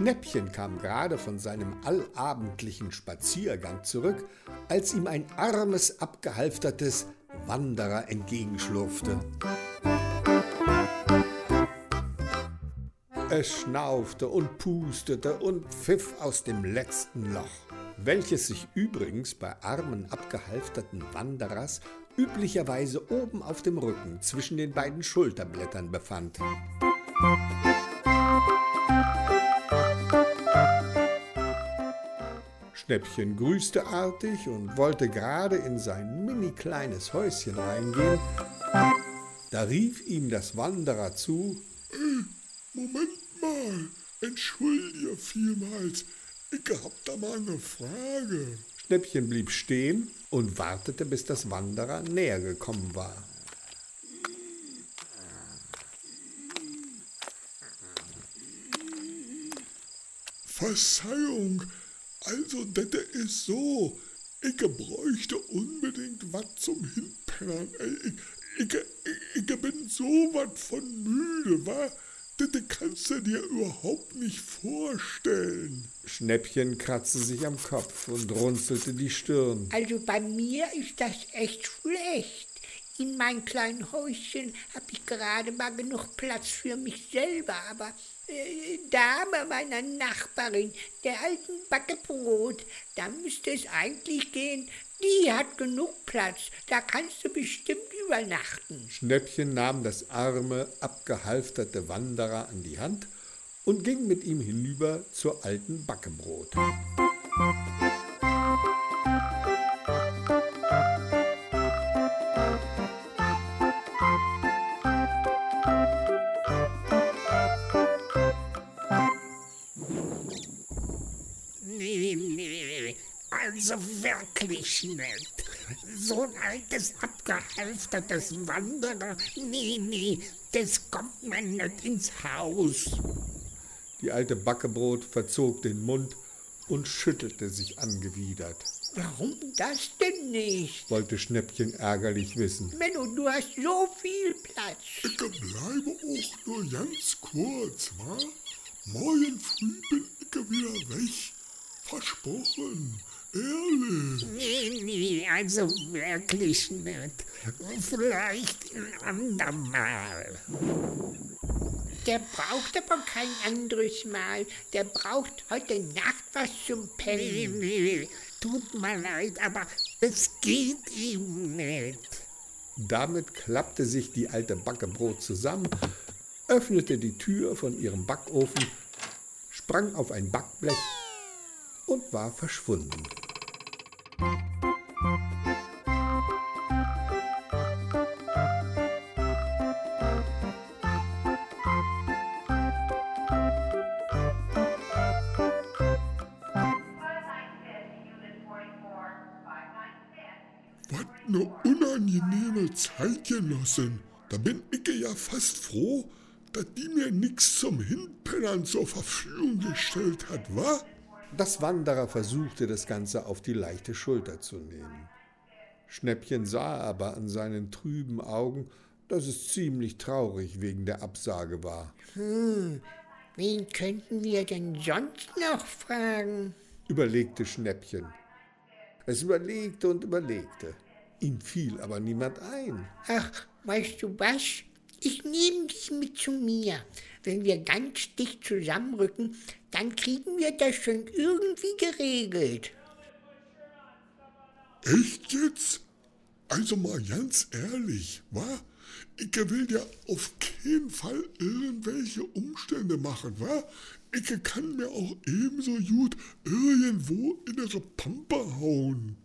Schnäppchen kam gerade von seinem allabendlichen Spaziergang zurück, als ihm ein armes, abgehalftertes Wanderer entgegenschlurfte. Es schnaufte und pustete und pfiff aus dem letzten Loch, welches sich übrigens bei armen, abgehalfterten Wanderers üblicherweise oben auf dem Rücken zwischen den beiden Schulterblättern befand. Schnäppchen grüßte artig und wollte gerade in sein mini kleines Häuschen reingehen. Da rief ihm das Wanderer zu: äh, Moment mal, entschuldige vielmals, ich hab da mal eine Frage. Schnäppchen blieb stehen und wartete, bis das Wanderer näher gekommen war. Verzeihung, also, das ist so. Ich bräuchte unbedingt was zum Hinpennern. Ich, ich, ich, ich bin so was von müde, wa? Das kannst du dir überhaupt nicht vorstellen. Schnäppchen kratzte sich am Kopf und runzelte die Stirn. Also bei mir ist das echt schlecht. In meinem kleinen Häuschen habe ich gerade mal genug Platz für mich selber, aber äh, da meiner Nachbarin, der alten Backebrot, da müsste es eigentlich gehen. Die hat genug Platz, da kannst du bestimmt übernachten. Schnäppchen nahm das arme, abgehalfterte Wanderer an die Hand und ging mit ihm hinüber zur alten Backebrot. Also wirklich nicht. So ein altes, abgehalftertes Wanderer, nee, nee, das kommt mir nicht ins Haus. Die alte Backebrot verzog den Mund und schüttelte sich angewidert. Warum das denn nicht? wollte Schnäppchen ärgerlich wissen. Menno, du hast so viel Platz. Ich bleibe auch nur ganz kurz, wa? Morgen früh bin ich wieder weg. Versprochen. Ehrlich? Nee, nee, also wirklich nicht. Vielleicht ein andermal. Der braucht aber kein anderes Mal. Der braucht heute Nacht was zum nee, tut mir leid, aber es geht ihm nicht. Damit klappte sich die alte Backebrot zusammen, öffnete die Tür von ihrem Backofen, sprang auf ein Backblech und war verschwunden. Eine unangenehme Zeit genossen. Da bin ich ja fast froh, dass die mir nichts zum Hinpennern zur Verfügung gestellt hat, wa? Das Wanderer versuchte das Ganze auf die leichte Schulter zu nehmen. Schnäppchen sah aber an seinen trüben Augen, dass es ziemlich traurig wegen der Absage war. Hm, wen könnten wir denn sonst noch fragen? überlegte Schnäppchen. Es überlegte und überlegte. Ihm fiel aber niemand ein. Ach, weißt du was? Ich nehme dich mit zu mir. Wenn wir ganz dicht zusammenrücken, dann kriegen wir das schon irgendwie geregelt. Echt jetzt? Also mal ganz ehrlich, wa? Ich will ja auf keinen Fall irgendwelche Umstände machen, wa? Ich kann mir auch ebenso gut irgendwo in ihre Pampe hauen.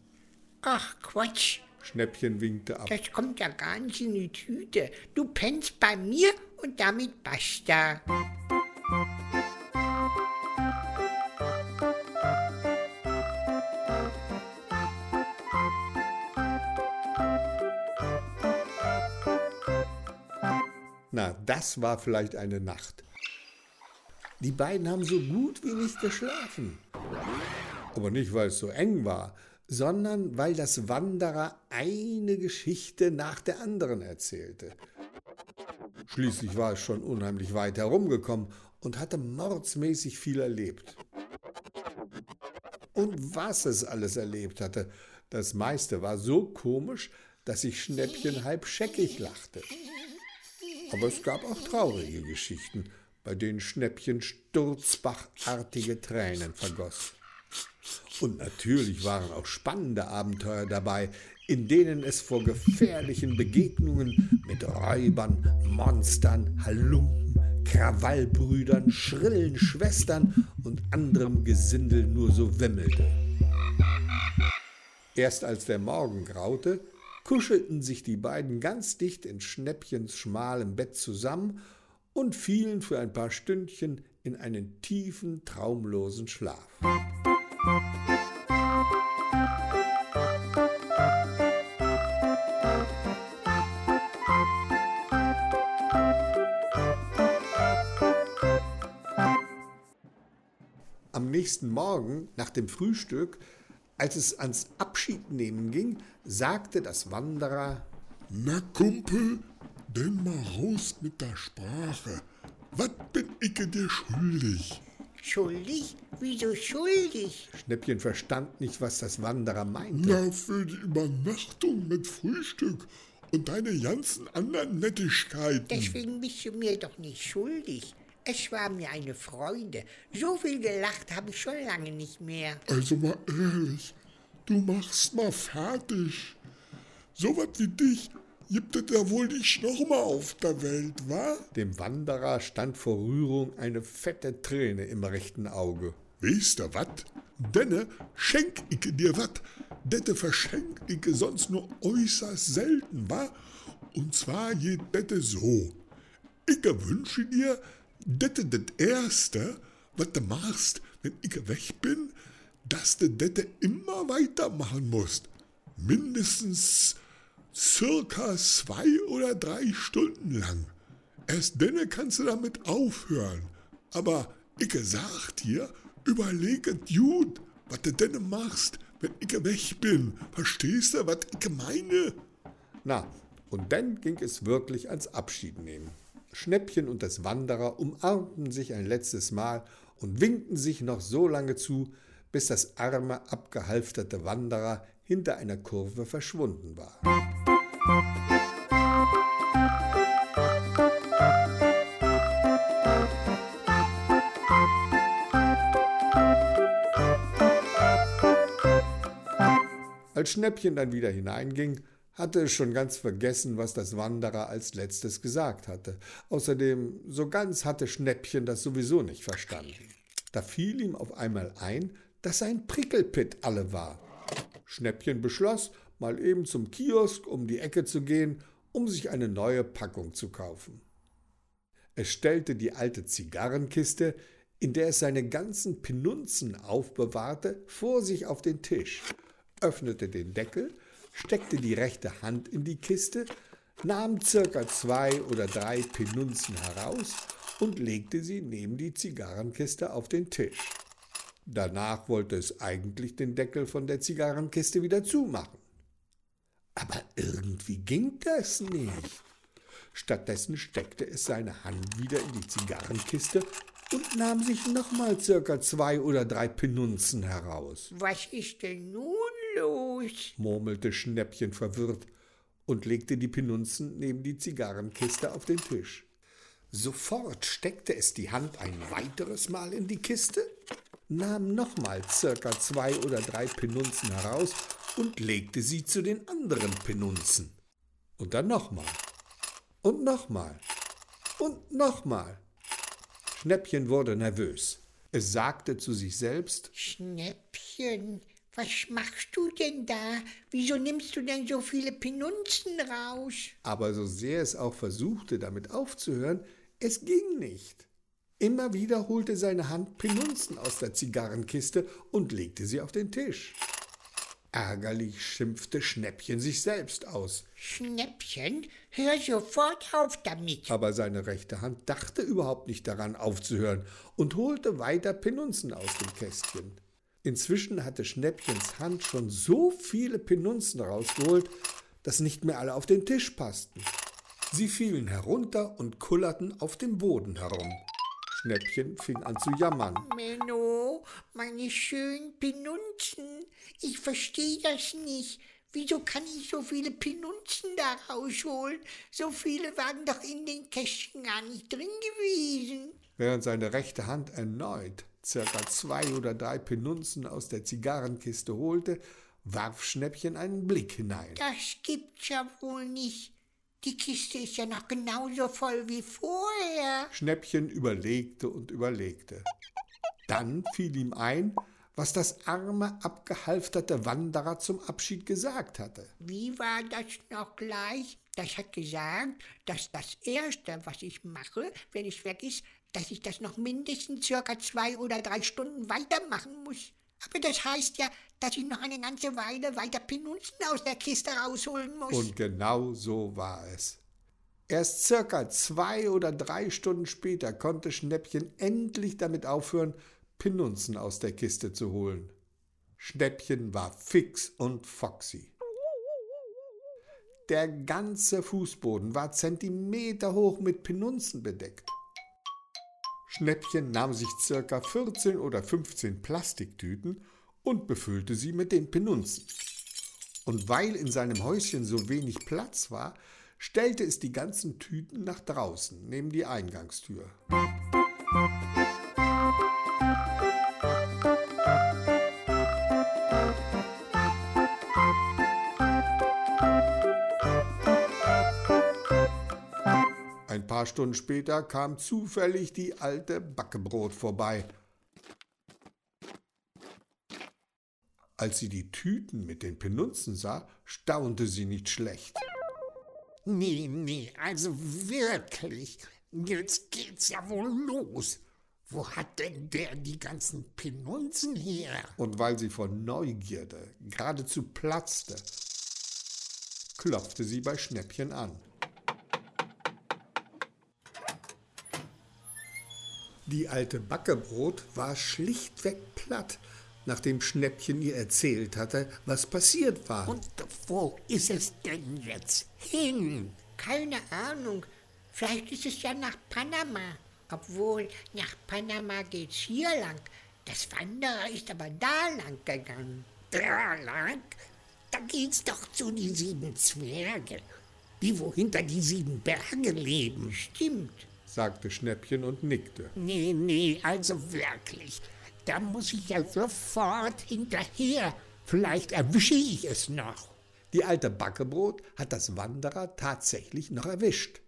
Ach Quatsch. Schnäppchen winkte ab. Das kommt ja gar nicht in die Tüte. Du pennst bei mir und damit basta. Na, das war vielleicht eine Nacht. Die beiden haben so gut wie nicht geschlafen. Aber nicht, weil es so eng war, sondern weil das Wanderer eine Geschichte nach der anderen erzählte. Schließlich war es schon unheimlich weit herumgekommen und hatte mordsmäßig viel erlebt. Und was es alles erlebt hatte, das meiste war so komisch, dass sich Schnäppchen halb scheckig lachte. Aber es gab auch traurige Geschichten, bei denen Schnäppchen sturzbachartige Tränen vergoss. Und natürlich waren auch spannende Abenteuer dabei, in denen es vor gefährlichen Begegnungen mit Räubern, Monstern, Halunken, Krawallbrüdern, schrillen Schwestern und anderem Gesindel nur so wimmelte. Erst als der Morgen graute, kuschelten sich die beiden ganz dicht in Schnäppchens schmalem Bett zusammen und fielen für ein paar Stündchen in einen tiefen, traumlosen Schlaf. Am nächsten Morgen, nach dem Frühstück, als es ans Abschiednehmen ging, sagte das Wanderer Na Kumpel, denn mal raus mit der Sprache. Was bin ich dir schuldig? Schuldig? Wieso schuldig? Schnäppchen verstand nicht, was das Wanderer meinte. Na, für die Übernachtung mit Frühstück und deine ganzen anderen Nettigkeiten. Deswegen bist du mir doch nicht schuldig. Es war mir eine Freude. So viel gelacht habe ich schon lange nicht mehr. Also mal ehrlich, du machst mal fertig. So was wie dich gibt es ja wohl nicht nochmal auf der Welt, wa? Dem Wanderer stand vor Rührung eine fette Träne im rechten Auge. Weißt du wat? Denne schenk ich dir wat. Dette verschenk ich sonst nur äußerst selten, wa? Und zwar geht dette so. Ich wünsche dir, dette das Erste, was du machst, wenn ich weg bin, dass du dette immer weitermachen musst. Mindestens circa zwei oder drei Stunden lang. Erst dann kannst du damit aufhören. Aber ich sag dir, überleget gut, was du denn machst, wenn ich weg bin. Verstehst du, was ich meine? Na, und dann ging es wirklich ans Abschiednehmen. Schnäppchen und das Wanderer umarmten sich ein letztes Mal und winkten sich noch so lange zu, bis das arme, abgehalfterte Wanderer hinter einer Kurve verschwunden war. Als Schnäppchen dann wieder hineinging, hatte es schon ganz vergessen, was das Wanderer als letztes gesagt hatte. Außerdem, so ganz hatte Schnäppchen das sowieso nicht verstanden. Da fiel ihm auf einmal ein, dass sein Prickelpit alle war. Schnäppchen beschloss, mal eben zum Kiosk um die Ecke zu gehen, um sich eine neue Packung zu kaufen. Es stellte die alte Zigarrenkiste, in der es seine ganzen Penunzen aufbewahrte, vor sich auf den Tisch, öffnete den Deckel, steckte die rechte Hand in die Kiste, nahm circa zwei oder drei Penunzen heraus und legte sie neben die Zigarrenkiste auf den Tisch. Danach wollte es eigentlich den Deckel von der Zigarrenkiste wieder zumachen. Aber irgendwie ging das nicht. Stattdessen steckte es seine Hand wieder in die Zigarrenkiste und nahm sich nochmal circa zwei oder drei Penunzen heraus. Was ist denn nun los? murmelte Schnäppchen verwirrt und legte die Penunzen neben die Zigarrenkiste auf den Tisch. Sofort steckte es die Hand ein weiteres Mal in die Kiste, nahm nochmal circa zwei oder drei Penunzen heraus und legte sie zu den anderen Penunzen. Und dann nochmal. Und nochmal. Und nochmal. Schnäppchen wurde nervös. Es sagte zu sich selbst Schnäppchen, was machst du denn da? Wieso nimmst du denn so viele Penunzen raus? aber so sehr es auch versuchte, damit aufzuhören, es ging nicht. Immer wieder holte seine Hand Penunzen aus der Zigarrenkiste und legte sie auf den Tisch. Ärgerlich schimpfte Schnäppchen sich selbst aus, Schnäppchen, hör sofort auf damit. aber seine rechte Hand dachte überhaupt nicht daran aufzuhören und holte weiter Penunzen aus dem Kästchen. Inzwischen hatte Schnäppchens Hand schon so viele Penunzen rausgeholt, dass nicht mehr alle auf den Tisch passten. Sie fielen herunter und kullerten auf dem Boden herum. Schnäppchen fing an zu jammern. Menno, meine schönen Penunzen, ich verstehe das nicht. Wieso kann ich so viele Penunzen da rausholen? So viele waren doch in den Kästchen gar nicht drin gewesen. Während seine rechte Hand erneut circa zwei oder drei Penunzen aus der Zigarrenkiste holte, warf Schnäppchen einen Blick hinein. Das gibt's ja wohl nicht. Die Kiste ist ja noch genauso voll wie vorher. Schnäppchen überlegte und überlegte. Dann fiel ihm ein, was das arme, abgehalfterte Wanderer zum Abschied gesagt hatte. Wie war das noch gleich? Das hat gesagt, dass das Erste, was ich mache, wenn ich weg ist, dass ich das noch mindestens circa zwei oder drei Stunden weitermachen muss. Aber das heißt ja, dass ich noch eine ganze Weile weiter Penunzen aus der Kiste rausholen muss. Und genau so war es. Erst circa zwei oder drei Stunden später konnte Schnäppchen endlich damit aufhören, Penunzen aus der Kiste zu holen. Schnäppchen war fix und foxy. Der ganze Fußboden war Zentimeter hoch mit Penunzen bedeckt. Schnäppchen nahm sich circa 14 oder 15 Plastiktüten und befüllte sie mit den Penunzen. Und weil in seinem Häuschen so wenig Platz war, stellte es die ganzen Tüten nach draußen, neben die Eingangstür. Ein paar Stunden später kam zufällig die alte Backebrot vorbei. Als sie die Tüten mit den Penunzen sah, staunte sie nicht schlecht. Nee, nee, also wirklich. Jetzt geht's ja wohl los. Wo hat denn der die ganzen Penunzen her? Und weil sie vor Neugierde geradezu platzte, klopfte sie bei Schnäppchen an. Die alte Backebrot war schlichtweg platt, nachdem Schnäppchen ihr erzählt hatte, was passiert war. Und wo ist es denn jetzt hin? Keine Ahnung. Vielleicht ist es ja nach Panama. Obwohl, nach Panama geht's hier lang. Das Wanderer ist aber da lang gegangen. Da lang? Da geht's doch zu die sieben Zwerge, die wo hinter die sieben Berge leben. Stimmt. Sagte Schnäppchen und nickte. Nee, nee, also wirklich. Da muss ich ja sofort hinterher. Vielleicht erwische ich es noch. Die alte Backebrot hat das Wanderer tatsächlich noch erwischt.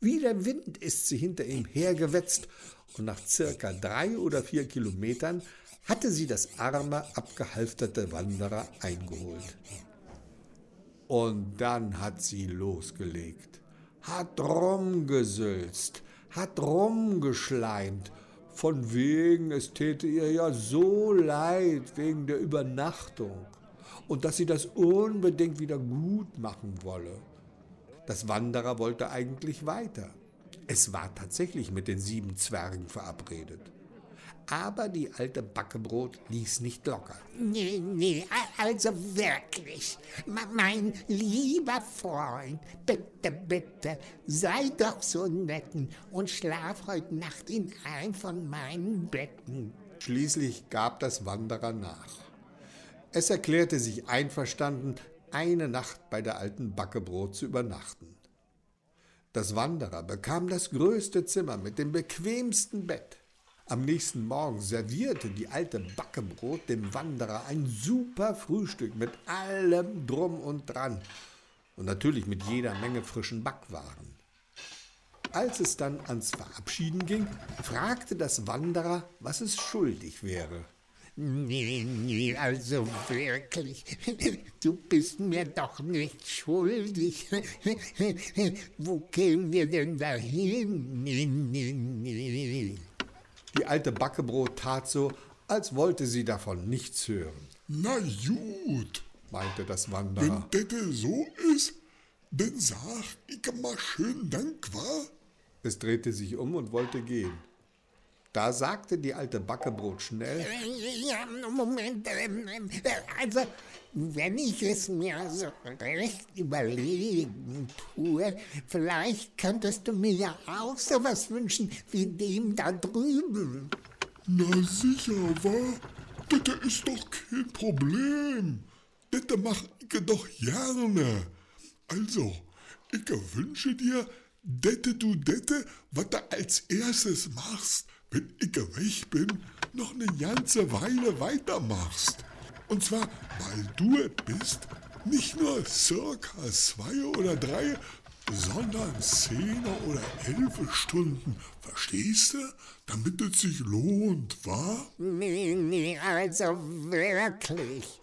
Wie der Wind ist sie hinter ihm hergewetzt und nach circa drei oder vier Kilometern hatte sie das arme, abgehalfterte Wanderer eingeholt. Und dann hat sie losgelegt, hat rumgesülzt, hat rumgeschleimt, von wegen, es täte ihr ja so leid wegen der Übernachtung und dass sie das unbedingt wieder gut machen wolle. Das Wanderer wollte eigentlich weiter. Es war tatsächlich mit den sieben Zwergen verabredet. Aber die alte Backebrot ließ nicht locker. Nee, nee, also wirklich. Mein lieber Freund, bitte, bitte, sei doch so nett und schlaf heute Nacht in ein von meinen Betten. Schließlich gab das Wanderer nach. Es erklärte sich einverstanden, eine Nacht bei der alten Backebrot zu übernachten. Das Wanderer bekam das größte Zimmer mit dem bequemsten Bett. Am nächsten Morgen servierte die alte Backebrot dem Wanderer ein super Frühstück mit allem drum und dran und natürlich mit jeder Menge frischen Backwaren. Als es dann ans Verabschieden ging, fragte das Wanderer, was es schuldig wäre. Nee, nee, also wirklich, du bist mir doch nicht schuldig. Wo kämen wir denn dahin? Nee, nee, nee. Die alte Backebrot tat so, als wollte sie davon nichts hören. Na gut, meinte das wenn Wanderer. das so ist, dann sag ich mal schön Dank, wa? Es drehte sich um und wollte gehen. Da sagte die alte Backebrot schnell. Ja, Moment, ähm, äh, also wenn ich es mir so recht überlegen tue, vielleicht könntest du mir ja auch sowas wünschen wie dem da drüben. Na sicher, wa? Das ist doch kein Problem. Das mach ich doch gerne. Also, ich wünsche dir, dette du dette, was du als erstes machst, wenn ich weg bin, noch eine ganze Weile weitermachst. Und zwar, weil du es bist, nicht nur circa zwei oder drei, sondern zehn oder elf Stunden. Verstehst du? Damit es sich lohnt, wa? Also wirklich.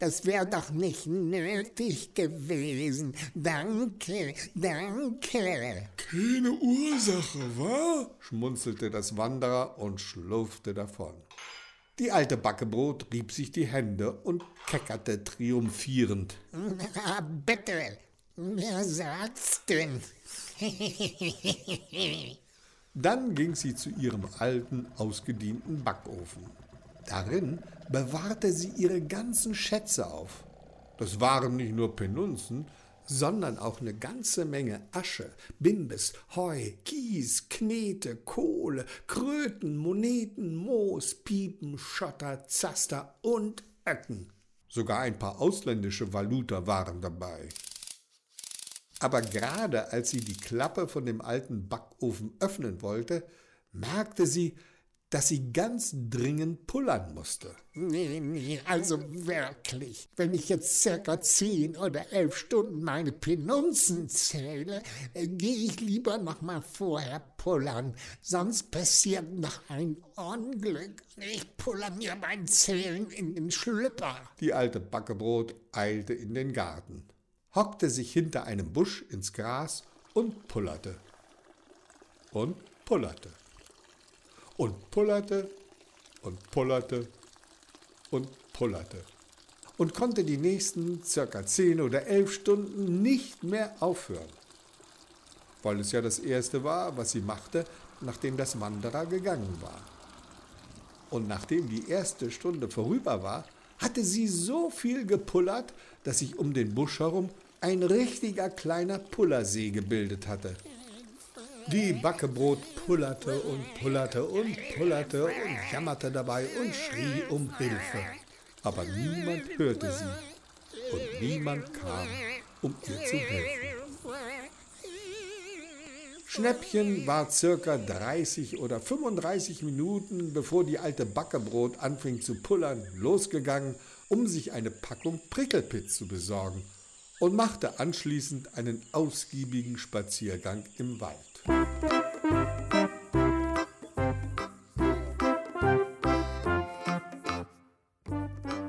Das wäre doch nicht nötig gewesen. Danke, danke. Keine Ursache, wa? schmunzelte das Wanderer und schlurfte davon. Die alte Backebrot rieb sich die Hände und keckerte triumphierend. Na, bitte, wer sagt's denn? Dann ging sie zu ihrem alten, ausgedienten Backofen. Darin bewahrte sie ihre ganzen Schätze auf. Das waren nicht nur Penunzen, sondern auch eine ganze Menge Asche, Bimbes, Heu, Kies, Knete, Kohle, Kröten, Moneten, Moos, Piepen, Schotter, Zaster und Öcken. Sogar ein paar ausländische Valuta waren dabei. Aber gerade als sie die Klappe von dem alten Backofen öffnen wollte, merkte sie, dass sie ganz dringend pullern musste. Nee, nee, also wirklich. Wenn ich jetzt circa zehn oder elf Stunden meine Penunzen zähle, äh, gehe ich lieber noch mal vorher pullern. Sonst passiert noch ein Unglück. Ich puller mir beim Zählen in den Schlüpper. Die alte Backebrot eilte in den Garten, hockte sich hinter einem Busch ins Gras und pullerte. Und pullerte und pullerte und pullerte und pullerte und konnte die nächsten circa zehn oder elf Stunden nicht mehr aufhören, weil es ja das erste war, was sie machte, nachdem das Wanderer gegangen war. Und nachdem die erste Stunde vorüber war, hatte sie so viel gepullert, dass sich um den Busch herum ein richtiger kleiner Pullersee gebildet hatte. Die Backebrot pullerte und pullerte und pullerte und jammerte dabei und schrie um Hilfe. Aber niemand hörte sie und niemand kam, um ihr zu helfen. Schnäppchen war circa 30 oder 35 Minuten, bevor die alte Backebrot anfing zu pullern, losgegangen, um sich eine Packung Prickelpitz zu besorgen und machte anschließend einen ausgiebigen Spaziergang im Wald.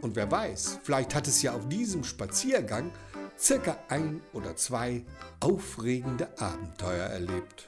Und wer weiß, vielleicht hat es ja auf diesem Spaziergang circa ein oder zwei aufregende Abenteuer erlebt.